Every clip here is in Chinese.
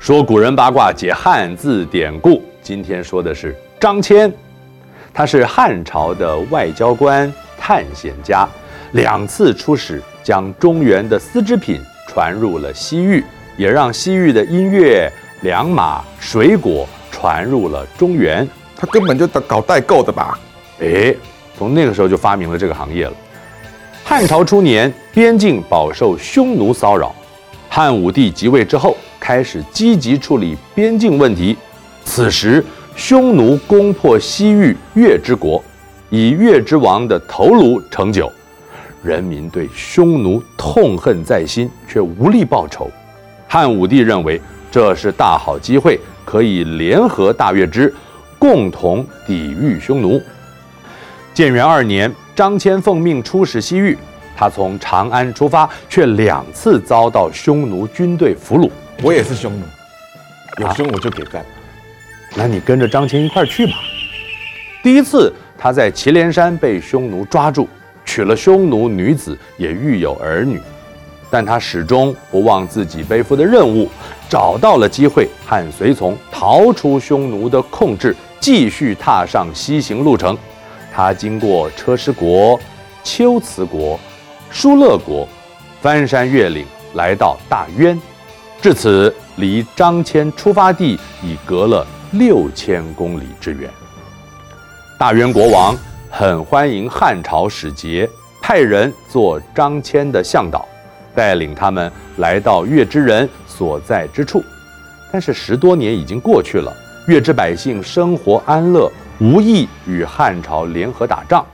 说古人八卦，解汉字典故。今天说的是张骞，他是汉朝的外交官、探险家，两次出使，将中原的丝织品传入了西域，也让西域的音乐、良马、水果传入了中原。他根本就搞代购的吧？哎，从那个时候就发明了这个行业了。汉朝初年，边境饱受匈奴骚扰，汉武帝即位之后，开始积极处理边境问题。此时，匈奴攻破西域月之国，以月之王的头颅盛酒，人民对匈奴痛恨在心，却无力报仇。汉武帝认为这是大好机会，可以联合大月支，共同抵御匈奴。建元二年，张骞奉命出使西域，他从长安出发，却两次遭到匈奴军队俘虏。我也是匈奴，有匈奴就给干。啊那你跟着张骞一块儿去吧。第一次，他在祁连山被匈奴抓住，娶了匈奴女子，也育有儿女。但他始终不忘自己背负的任务，找到了机会和随从逃出匈奴的控制，继续踏上西行路程。他经过车师国、龟兹国、疏勒国，翻山越岭，来到大渊。至此，离张骞出发地已隔了。六千公里之远，大渊国王很欢迎汉朝使节，派人做张骞的向导，带领他们来到月支人所在之处。但是十多年已经过去了，月支百姓生活安乐，无意与汉朝联合打仗。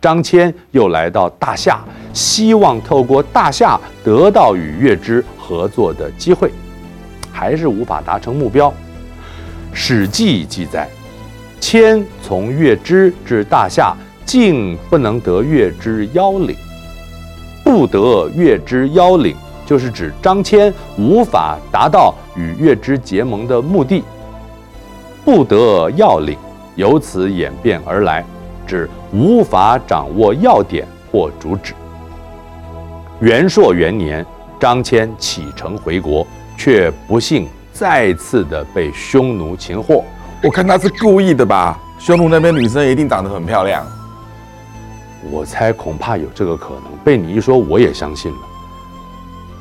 张骞又来到大夏，希望透过大夏得到与月支合作的机会，还是无法达成目标。《史记》记载，骞从月支至大夏，竟不能得月支邀领。不得月支邀领，就是指张骞无法达到与月支结盟的目的。不得要领，由此演变而来，指无法掌握要点或主旨。元朔元年，张骞启程回国，却不幸。再次的被匈奴擒获，我看他是故意的吧？匈奴那边女生一定长得很漂亮，我猜恐怕有这个可能。被你一说，我也相信了。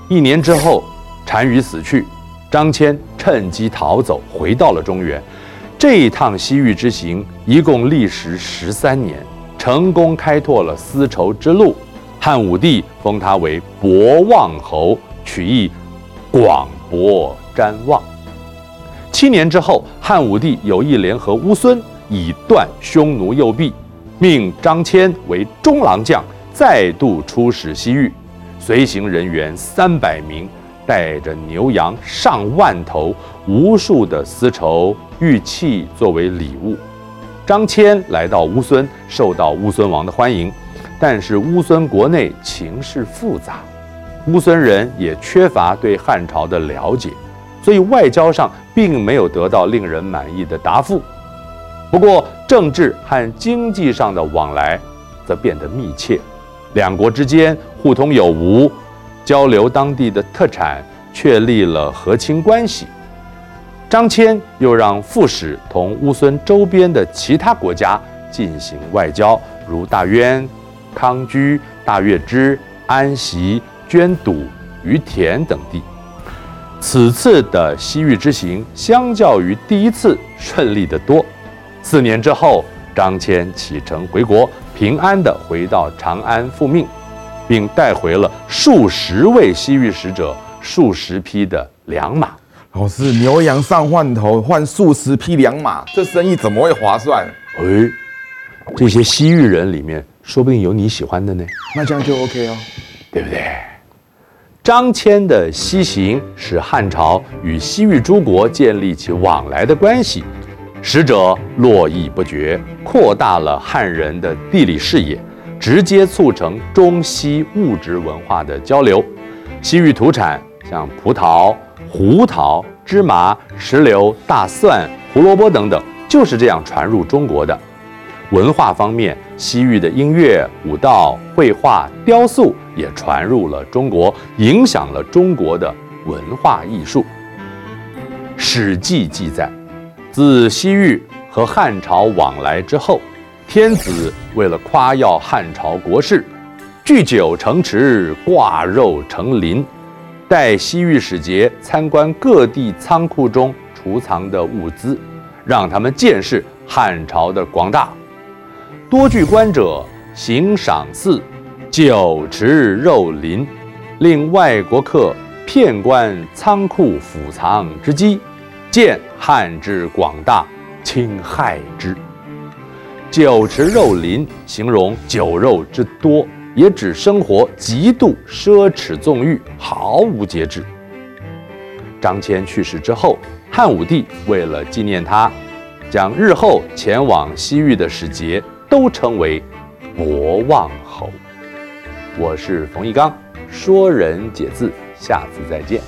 一年之后，单于死去，张骞趁机逃走，回到了中原。这一趟西域之行一共历时十三年，成功开拓了丝绸之路。汉武帝封他为博望侯，取意广博。瞻望。七年之后，汉武帝有意联合乌孙，以断匈奴右臂，命张骞为中郎将，再度出使西域，随行人员三百名，带着牛羊上万头，无数的丝绸玉器作为礼物。张骞来到乌孙，受到乌孙王的欢迎，但是乌孙国内情势复杂，乌孙人也缺乏对汉朝的了解。所以外交上并没有得到令人满意的答复，不过政治和经济上的往来则变得密切，两国之间互通有无，交流当地的特产，确立了和亲关系。张骞又让副使同乌孙周边的其他国家进行外交，如大渊、康居、大月支、安息、捐堵、于田等地。此次的西域之行，相较于第一次顺利得多。四年之后，张骞启程回国，平安地回到长安复命，并带回了数十位西域使者、数十匹的良马。老师，牛羊上换头，换数十匹良马，这生意怎么会划算？哎，这些西域人里面，说不定有你喜欢的呢。那这样就 OK 哦，对不对？张骞的西行使汉朝与西域诸国建立起往来的关系，使者络绎不绝，扩大了汉人的地理视野，直接促成中西物质文化的交流。西域土产像葡萄、胡桃、芝麻、石榴、大蒜、胡萝卜等等，就是这样传入中国的。文化方面，西域的音乐、舞蹈、绘画、雕塑也传入了中国，影响了中国的文化艺术。史记》记载，自西域和汉朝往来之后，天子为了夸耀汉朝国势，聚酒成池，挂肉成林，带西域使节参观各地仓库中储藏的物资，让他们见识汉朝的广大。多聚观者行赏赐，酒池肉林，令外国客骗观仓库府藏之机，见汉之广大，倾骇之。酒池肉林，形容酒肉之多，也指生活极度奢侈纵欲，毫无节制。张骞去世之后，汉武帝为了纪念他，将日后前往西域的使节都称为博望侯。我是冯玉刚，说人解字，下次再见。